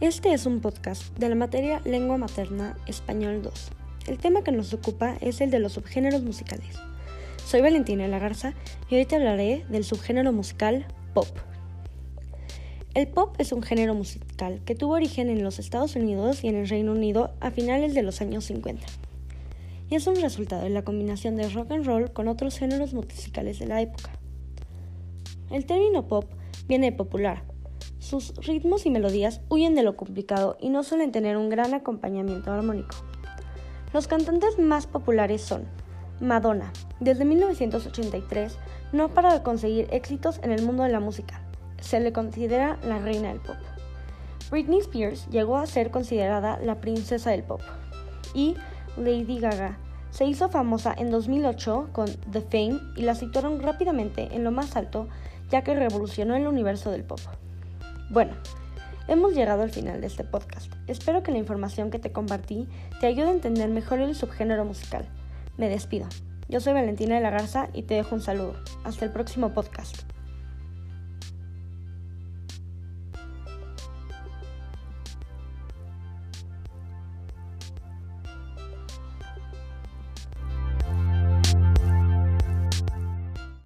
Este es un podcast de la materia Lengua Materna Español 2. El tema que nos ocupa es el de los subgéneros musicales. Soy Valentina Lagarza y hoy te hablaré del subgénero musical pop. El pop es un género musical que tuvo origen en los Estados Unidos y en el Reino Unido a finales de los años 50. Y es un resultado de la combinación de rock and roll con otros géneros musicales de la época. El término pop viene de popular. Sus ritmos y melodías huyen de lo complicado y no suelen tener un gran acompañamiento armónico. Los cantantes más populares son Madonna, desde 1983 no para de conseguir éxitos en el mundo de la música. Se le considera la reina del pop. Britney Spears llegó a ser considerada la princesa del pop. Y Lady Gaga se hizo famosa en 2008 con The Fame y la situaron rápidamente en lo más alto ya que revolucionó el universo del pop. Bueno, hemos llegado al final de este podcast. Espero que la información que te compartí te ayude a entender mejor el subgénero musical. Me despido. Yo soy Valentina de la Garza y te dejo un saludo. Hasta el próximo podcast.